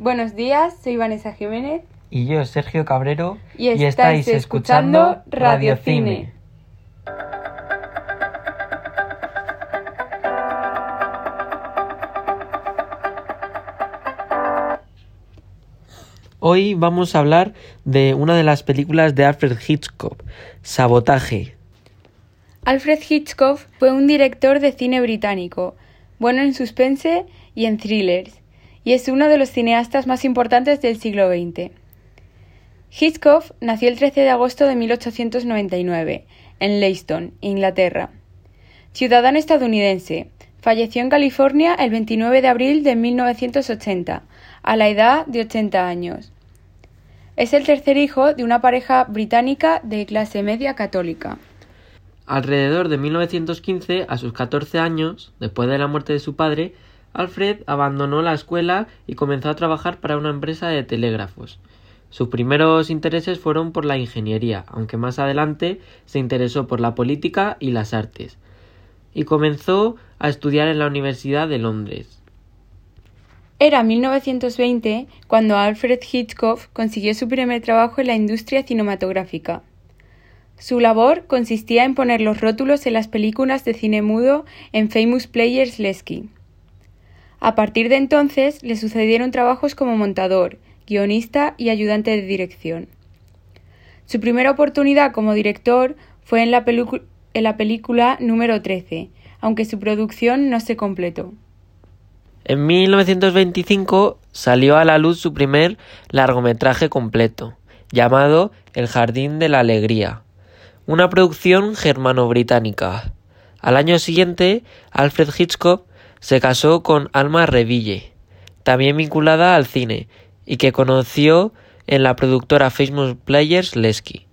Buenos días, soy Vanessa Jiménez. Y yo, Sergio Cabrero. Y estáis, escuchando Radio Cine. Hoy vamos a hablar de una de las películas de Alfred Hitchcock, Sabotaje. Alfred Hitchcock fue un director de cine británico, bueno en suspense y en thrillers, y es uno de los cineastas más importantes del siglo XX. Hitchcock nació el 13 de agosto de 1899 en Leiston, Inglaterra. Ciudadano estadounidense, falleció en California el 29 de abril de 1980, a la edad de 80 años. Es el tercer hijo de una pareja británica de clase media católica. Alrededor de 1915, a sus 14 años, después de la muerte de su padre, Alfred abandonó la escuela y comenzó a trabajar para una empresa de telégrafos. Sus primeros intereses fueron por la ingeniería, aunque más adelante se interesó por la política y las artes, y comenzó a estudiar en la Universidad de Londres. Era 1920 cuando Alfred Hitchcock consiguió su primer trabajo en la industria cinematográfica. Su labor consistía en poner los rótulos en las películas de cine mudo en Famous Players Lesky. A partir de entonces le sucedieron trabajos como montador, guionista y ayudante de dirección. Su primera oportunidad como director fue en la, en la película número 13, aunque su producción no se completó. En 1925 salió a la luz su primer largometraje completo, llamado El Jardín de la Alegría, una producción germano-británica. Al año siguiente, Alfred Hitchcock se casó con Alma Reville, también vinculada al cine, y que conoció en la productora Famous Players Lesky.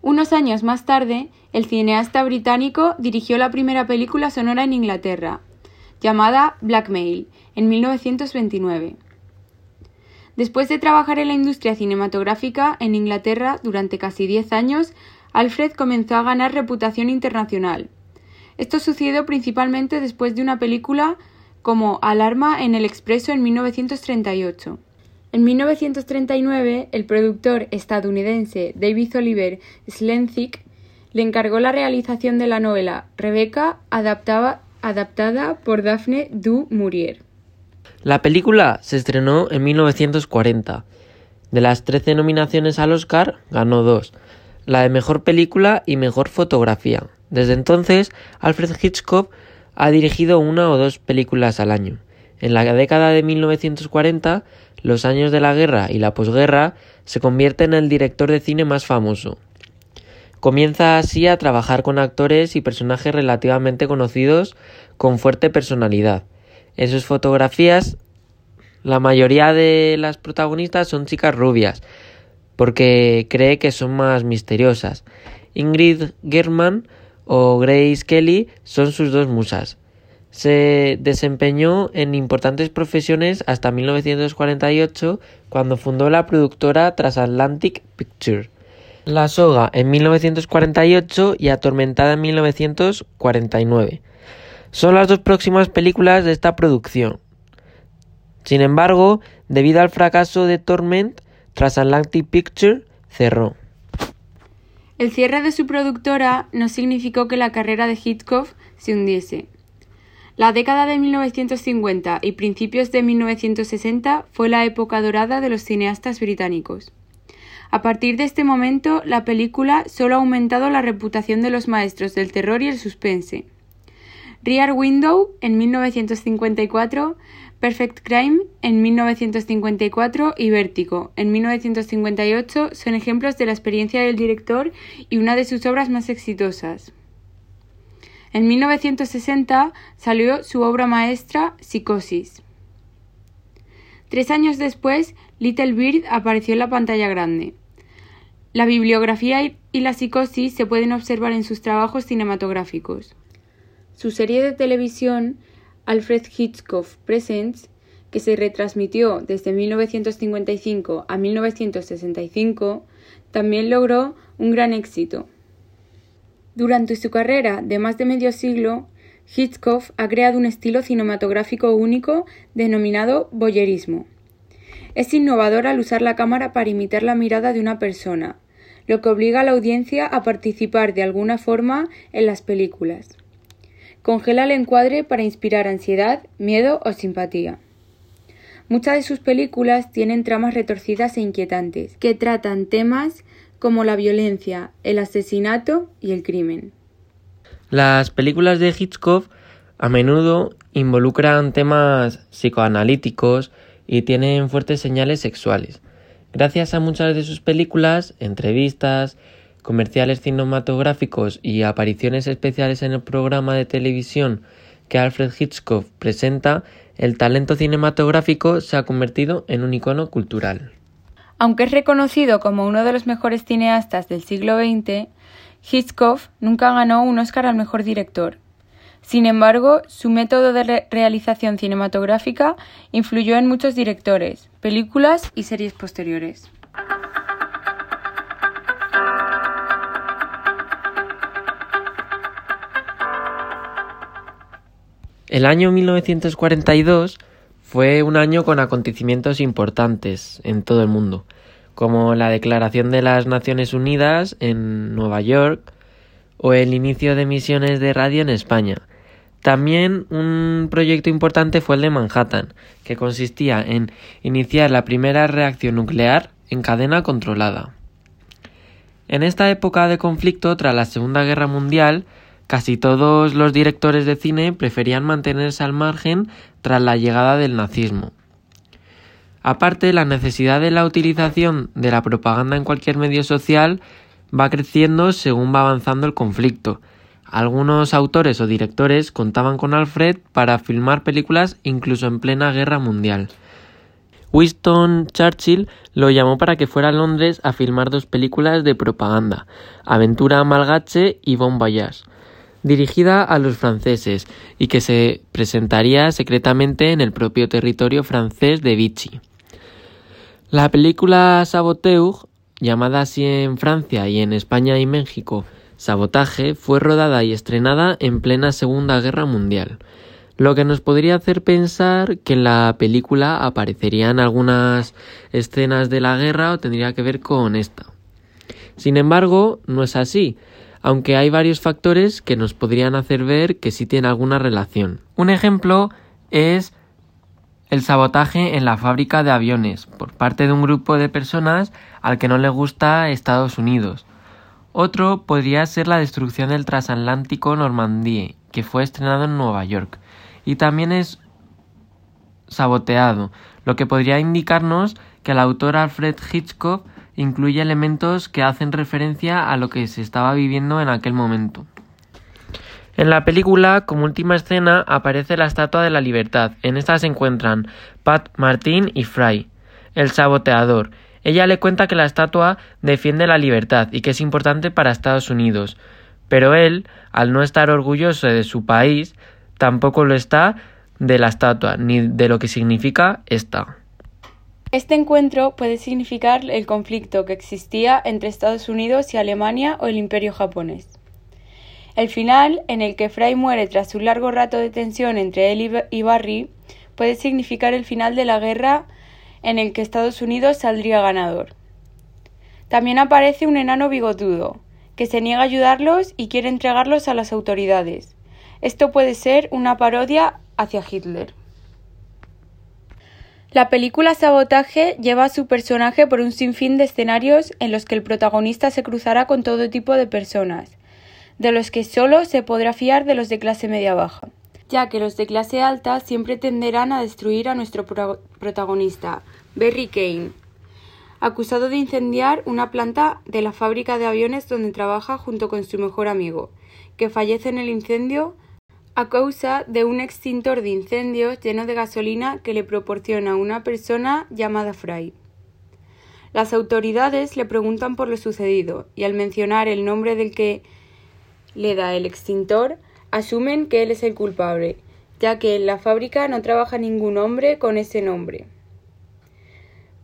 Unos años más tarde, el cineasta británico dirigió la primera película sonora en Inglaterra, llamada Blackmail, en 1929. Después de trabajar en la industria cinematográfica en Inglaterra durante casi diez años, Alfred comenzó a ganar reputación internacional, esto sucedió principalmente después de una película como Alarma en el Expreso en 1938. En 1939, el productor estadounidense David Oliver Slenzik le encargó la realización de la novela Rebecca, adaptada por Daphne du Maurier. La película se estrenó en 1940. De las 13 nominaciones al Oscar, ganó dos, la de Mejor Película y Mejor Fotografía. Desde entonces, Alfred Hitchcock ha dirigido una o dos películas al año. En la década de 1940, los años de la guerra y la posguerra, se convierte en el director de cine más famoso. Comienza así a trabajar con actores y personajes relativamente conocidos con fuerte personalidad. En sus fotografías, la mayoría de las protagonistas son chicas rubias, porque cree que son más misteriosas. Ingrid German o Grace Kelly son sus dos musas. Se desempeñó en importantes profesiones hasta 1948, cuando fundó la productora Transatlantic Picture. La soga en 1948 y Atormentada en 1949. Son las dos próximas películas de esta producción. Sin embargo, debido al fracaso de Torment, Transatlantic Picture cerró. El cierre de su productora no significó que la carrera de Hitchcock se hundiese. La década de 1950 y principios de 1960 fue la época dorada de los cineastas británicos. A partir de este momento, la película solo ha aumentado la reputación de los maestros del terror y el suspense. Rear Window, en 1954, Perfect Crime en 1954 y Vértigo en 1958 son ejemplos de la experiencia del director y una de sus obras más exitosas. En 1960 salió su obra maestra Psicosis. Tres años después, Little Bird apareció en la pantalla grande. La bibliografía y la psicosis se pueden observar en sus trabajos cinematográficos. Su serie de televisión Alfred Hitchcock Presents, que se retransmitió desde 1955 a 1965, también logró un gran éxito. Durante su carrera de más de medio siglo, Hitchcock ha creado un estilo cinematográfico único denominado voyeurismo. Es innovador al usar la cámara para imitar la mirada de una persona, lo que obliga a la audiencia a participar de alguna forma en las películas. Congela el encuadre para inspirar ansiedad, miedo o simpatía. Muchas de sus películas tienen tramas retorcidas e inquietantes, que tratan temas como la violencia, el asesinato y el crimen. Las películas de Hitchcock a menudo involucran temas psicoanalíticos y tienen fuertes señales sexuales. Gracias a muchas de sus películas, entrevistas, comerciales cinematográficos y apariciones especiales en el programa de televisión que Alfred Hitchcock presenta, el talento cinematográfico se ha convertido en un icono cultural. Aunque es reconocido como uno de los mejores cineastas del siglo XX, Hitchcock nunca ganó un Oscar al mejor director. Sin embargo, su método de realización cinematográfica influyó en muchos directores, películas y series posteriores. El año 1942 fue un año con acontecimientos importantes en todo el mundo, como la Declaración de las Naciones Unidas en Nueva York o el inicio de misiones de radio en España. También un proyecto importante fue el de Manhattan, que consistía en iniciar la primera reacción nuclear en cadena controlada. En esta época de conflicto tras la Segunda Guerra Mundial, Casi todos los directores de cine preferían mantenerse al margen tras la llegada del nazismo. Aparte, la necesidad de la utilización de la propaganda en cualquier medio social va creciendo según va avanzando el conflicto. Algunos autores o directores contaban con Alfred para filmar películas incluso en plena guerra mundial. Winston Churchill lo llamó para que fuera a Londres a filmar dos películas de propaganda, Aventura Malgache y Bon Voyage dirigida a los franceses y que se presentaría secretamente en el propio territorio francés de Vichy. La película Saboteur, llamada así en Francia y en España y México Sabotaje, fue rodada y estrenada en plena Segunda Guerra Mundial, lo que nos podría hacer pensar que en la película aparecerían algunas escenas de la guerra o tendría que ver con esta. Sin embargo, no es así, aunque hay varios factores que nos podrían hacer ver que sí tiene alguna relación. Un ejemplo es el sabotaje en la fábrica de aviones por parte de un grupo de personas al que no le gusta Estados Unidos. Otro podría ser la destrucción del transatlántico Normandie, que fue estrenado en Nueva York, y también es saboteado, lo que podría indicarnos que el autor Alfred Hitchcock incluye elementos que hacen referencia a lo que se estaba viviendo en aquel momento. En la película, como última escena, aparece la Estatua de la Libertad. En esta se encuentran Pat Martin y Fry, el saboteador. Ella le cuenta que la estatua defiende la libertad y que es importante para Estados Unidos, pero él, al no estar orgulloso de su país, tampoco lo está de la estatua ni de lo que significa esta. Este encuentro puede significar el conflicto que existía entre Estados Unidos y Alemania o el Imperio japonés. El final, en el que Fry muere tras un largo rato de tensión entre él y Barry, puede significar el final de la guerra en el que Estados Unidos saldría ganador. También aparece un enano bigotudo, que se niega a ayudarlos y quiere entregarlos a las autoridades. Esto puede ser una parodia hacia Hitler. La película Sabotaje lleva a su personaje por un sinfín de escenarios en los que el protagonista se cruzará con todo tipo de personas, de los que solo se podrá fiar de los de clase media baja, ya que los de clase alta siempre tenderán a destruir a nuestro protagonista, Berry Kane, acusado de incendiar una planta de la fábrica de aviones donde trabaja junto con su mejor amigo, que fallece en el incendio a causa de un extintor de incendios lleno de gasolina que le proporciona una persona llamada Fry. Las autoridades le preguntan por lo sucedido y al mencionar el nombre del que le da el extintor, asumen que él es el culpable, ya que en la fábrica no trabaja ningún hombre con ese nombre.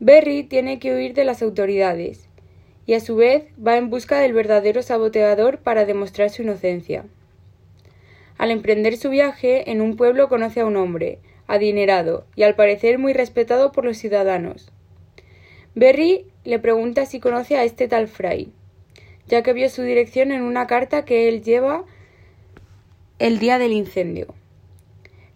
Berry tiene que huir de las autoridades y a su vez va en busca del verdadero saboteador para demostrar su inocencia. Al emprender su viaje, en un pueblo conoce a un hombre, adinerado y al parecer muy respetado por los ciudadanos. Berry le pregunta si conoce a este tal Fry, ya que vio su dirección en una carta que él lleva el día del incendio.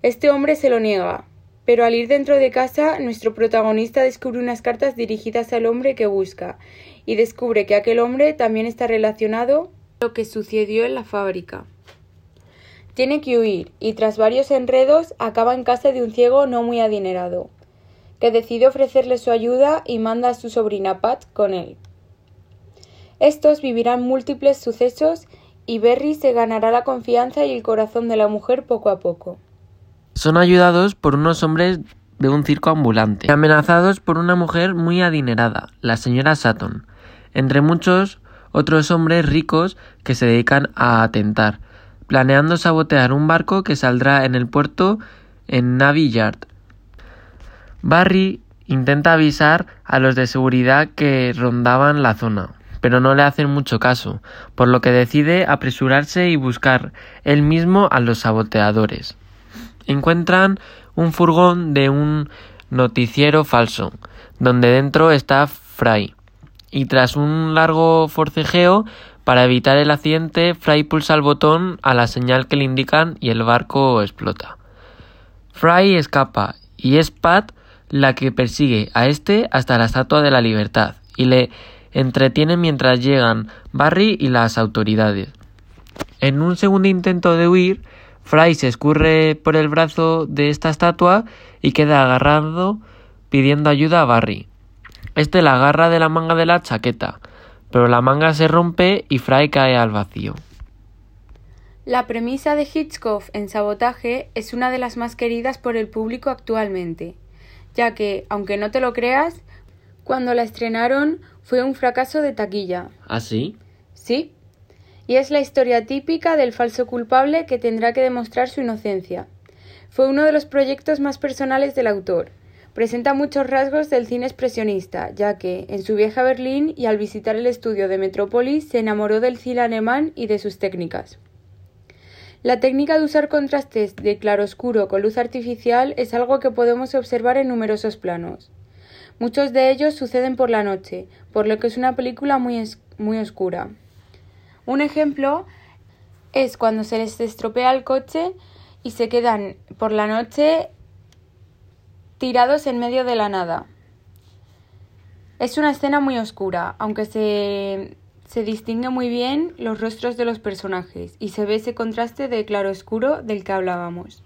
Este hombre se lo niega, pero al ir dentro de casa, nuestro protagonista descubre unas cartas dirigidas al hombre que busca y descubre que aquel hombre también está relacionado con lo que sucedió en la fábrica. Tiene que huir y tras varios enredos acaba en casa de un ciego no muy adinerado, que decide ofrecerle su ayuda y manda a su sobrina Pat con él. Estos vivirán múltiples sucesos y Berry se ganará la confianza y el corazón de la mujer poco a poco. Son ayudados por unos hombres de un circo ambulante, amenazados por una mujer muy adinerada, la señora Sutton, entre muchos otros hombres ricos que se dedican a atentar, planeando sabotear un barco que saldrá en el puerto en Navy Yard. Barry intenta avisar a los de seguridad que rondaban la zona, pero no le hacen mucho caso, por lo que decide apresurarse y buscar él mismo a los saboteadores. Encuentran un furgón de un noticiero falso, donde dentro está Fry, y tras un largo forcejeo para evitar el accidente, Fry pulsa el botón a la señal que le indican y el barco explota. Fry escapa y es Pat la que persigue a este hasta la Estatua de la Libertad y le entretiene mientras llegan Barry y las autoridades. En un segundo intento de huir, Fry se escurre por el brazo de esta estatua y queda agarrado pidiendo ayuda a Barry. Este la agarra de la manga de la chaqueta, pero la manga se rompe y Fry cae al vacío. La premisa de Hitchcock en Sabotaje es una de las más queridas por el público actualmente, ya que, aunque no te lo creas, cuando la estrenaron fue un fracaso de taquilla. ¿Ah, sí? Sí. Y es la historia típica del falso culpable que tendrá que demostrar su inocencia. Fue uno de los proyectos más personales del autor, Presenta muchos rasgos del cine expresionista, ya que, en su viaje a Berlín y al visitar el estudio de Metrópolis, se enamoró del cine alemán y de sus técnicas. La técnica de usar contrastes de claroscuro con luz artificial es algo que podemos observar en numerosos planos. Muchos de ellos suceden por la noche, por lo que es una película muy, muy oscura. Un ejemplo es cuando se les estropea el coche y se quedan por la noche tirados en medio de la nada. Es una escena muy oscura, aunque se, se distingue muy bien los rostros de los personajes y se ve ese contraste de claro-oscuro del que hablábamos.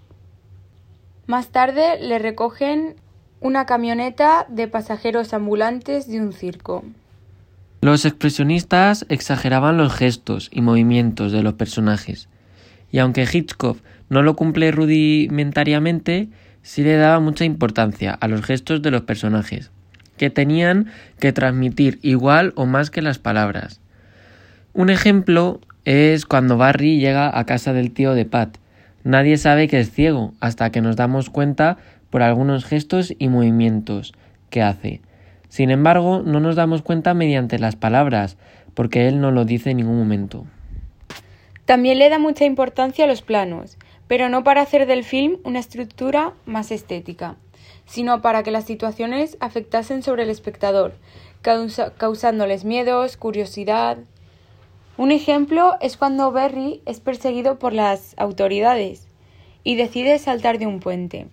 Más tarde le recogen una camioneta de pasajeros ambulantes de un circo. Los expresionistas exageraban los gestos y movimientos de los personajes, y aunque Hitchcock no lo cumple rudimentariamente, sí le daba mucha importancia a los gestos de los personajes, que tenían que transmitir igual o más que las palabras. Un ejemplo es cuando Barry llega a casa del tío de Pat. Nadie sabe que es ciego hasta que nos damos cuenta por algunos gestos y movimientos que hace. Sin embargo, no nos damos cuenta mediante las palabras, porque él no lo dice en ningún momento. También le da mucha importancia a los planos pero no para hacer del film una estructura más estética, sino para que las situaciones afectasen sobre el espectador, causándoles miedos, curiosidad. Un ejemplo es cuando Berry es perseguido por las autoridades y decide saltar de un puente.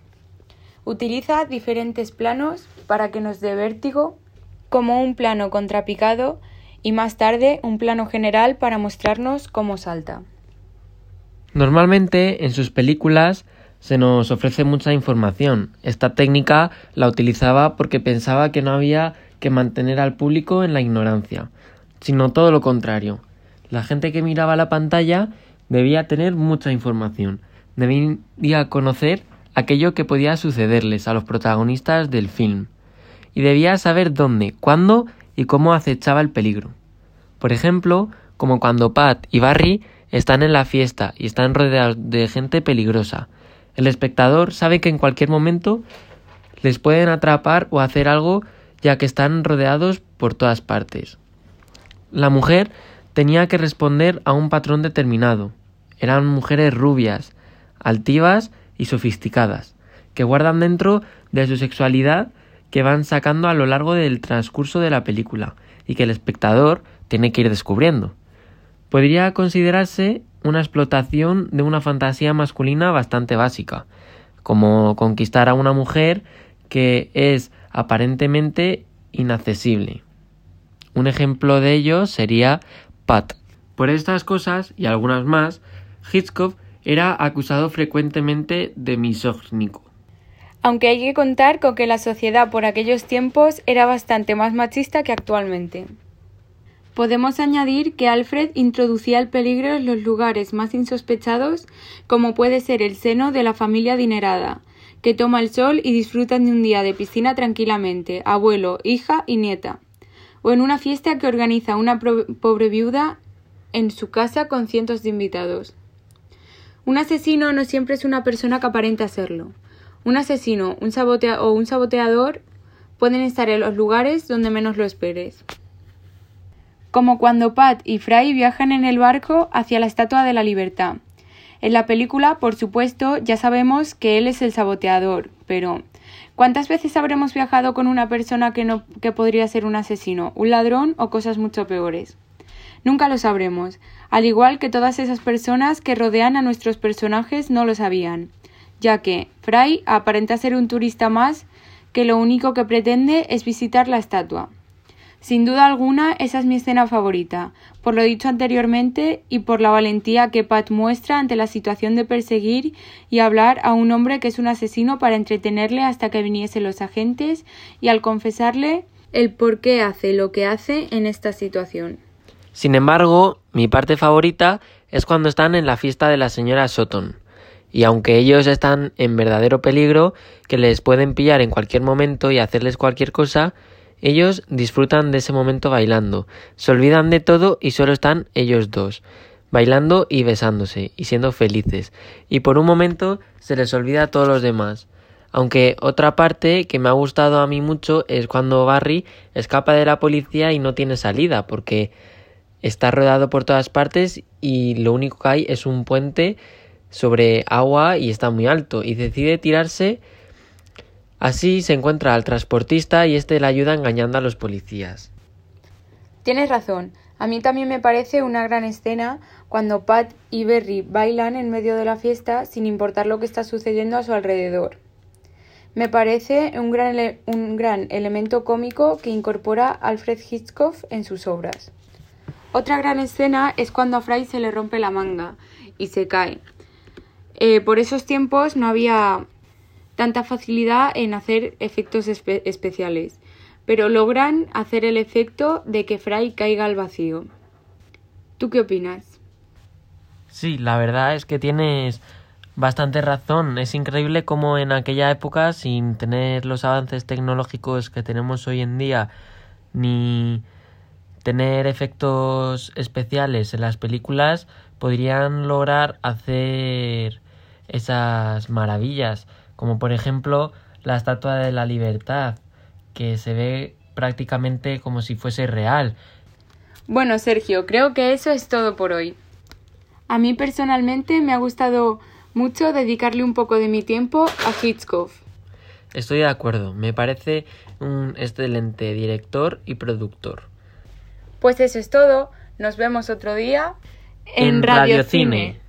Utiliza diferentes planos para que nos dé vértigo, como un plano contrapicado y más tarde un plano general para mostrarnos cómo salta. Normalmente en sus películas se nos ofrece mucha información. Esta técnica la utilizaba porque pensaba que no había que mantener al público en la ignorancia, sino todo lo contrario. La gente que miraba la pantalla debía tener mucha información, debía conocer aquello que podía sucederles a los protagonistas del film, y debía saber dónde, cuándo y cómo acechaba el peligro. Por ejemplo, como cuando Pat y Barry están en la fiesta y están rodeados de gente peligrosa. El espectador sabe que en cualquier momento les pueden atrapar o hacer algo ya que están rodeados por todas partes. La mujer tenía que responder a un patrón determinado. Eran mujeres rubias, altivas y sofisticadas, que guardan dentro de su sexualidad que van sacando a lo largo del transcurso de la película y que el espectador tiene que ir descubriendo. Podría considerarse una explotación de una fantasía masculina bastante básica, como conquistar a una mujer que es aparentemente inaccesible. Un ejemplo de ello sería Pat. Por estas cosas y algunas más, Hitchcock era acusado frecuentemente de misógnico. Aunque hay que contar con que la sociedad por aquellos tiempos era bastante más machista que actualmente. Podemos añadir que Alfred introducía el peligro en los lugares más insospechados, como puede ser el seno de la familia adinerada, que toma el sol y disfrutan de un día de piscina tranquilamente, abuelo, hija y nieta, o en una fiesta que organiza una pobre viuda en su casa con cientos de invitados. Un asesino no siempre es una persona que aparenta serlo. Un asesino un o un saboteador pueden estar en los lugares donde menos lo esperes como cuando Pat y Fry viajan en el barco hacia la Estatua de la Libertad. En la película, por supuesto, ya sabemos que él es el saboteador, pero ¿cuántas veces habremos viajado con una persona que no que podría ser un asesino, un ladrón o cosas mucho peores? Nunca lo sabremos, al igual que todas esas personas que rodean a nuestros personajes no lo sabían, ya que Fry aparenta ser un turista más que lo único que pretende es visitar la estatua. Sin duda alguna, esa es mi escena favorita, por lo dicho anteriormente y por la valentía que Pat muestra ante la situación de perseguir y hablar a un hombre que es un asesino para entretenerle hasta que viniesen los agentes y al confesarle el por qué hace lo que hace en esta situación. Sin embargo, mi parte favorita es cuando están en la fiesta de la señora Sutton. Y aunque ellos están en verdadero peligro, que les pueden pillar en cualquier momento y hacerles cualquier cosa, ellos disfrutan de ese momento bailando, se olvidan de todo y solo están ellos dos, bailando y besándose y siendo felices, y por un momento se les olvida a todos los demás. Aunque otra parte que me ha gustado a mí mucho es cuando Barry escapa de la policía y no tiene salida, porque está rodado por todas partes y lo único que hay es un puente sobre agua y está muy alto, y decide tirarse Así se encuentra al transportista y este le ayuda engañando a los policías. Tienes razón. A mí también me parece una gran escena cuando Pat y Berry bailan en medio de la fiesta sin importar lo que está sucediendo a su alrededor. Me parece un gran, un gran elemento cómico que incorpora Alfred Hitchcock en sus obras. Otra gran escena es cuando a Fry se le rompe la manga y se cae. Eh, por esos tiempos no había tanta facilidad en hacer efectos especiales, pero logran hacer el efecto de que Fry caiga al vacío. ¿Tú qué opinas? Sí, la verdad es que tienes bastante razón. Es increíble cómo en aquella época, sin tener los avances tecnológicos que tenemos hoy en día, ni tener efectos especiales en las películas, podrían lograr hacer esas maravillas como por ejemplo la Estatua de la Libertad, que se ve prácticamente como si fuese real. Bueno, Sergio, creo que eso es todo por hoy. A mí personalmente me ha gustado mucho dedicarle un poco de mi tiempo a Hitchcock. Estoy de acuerdo, me parece un excelente director y productor. Pues eso es todo, nos vemos otro día en, Radio Cine.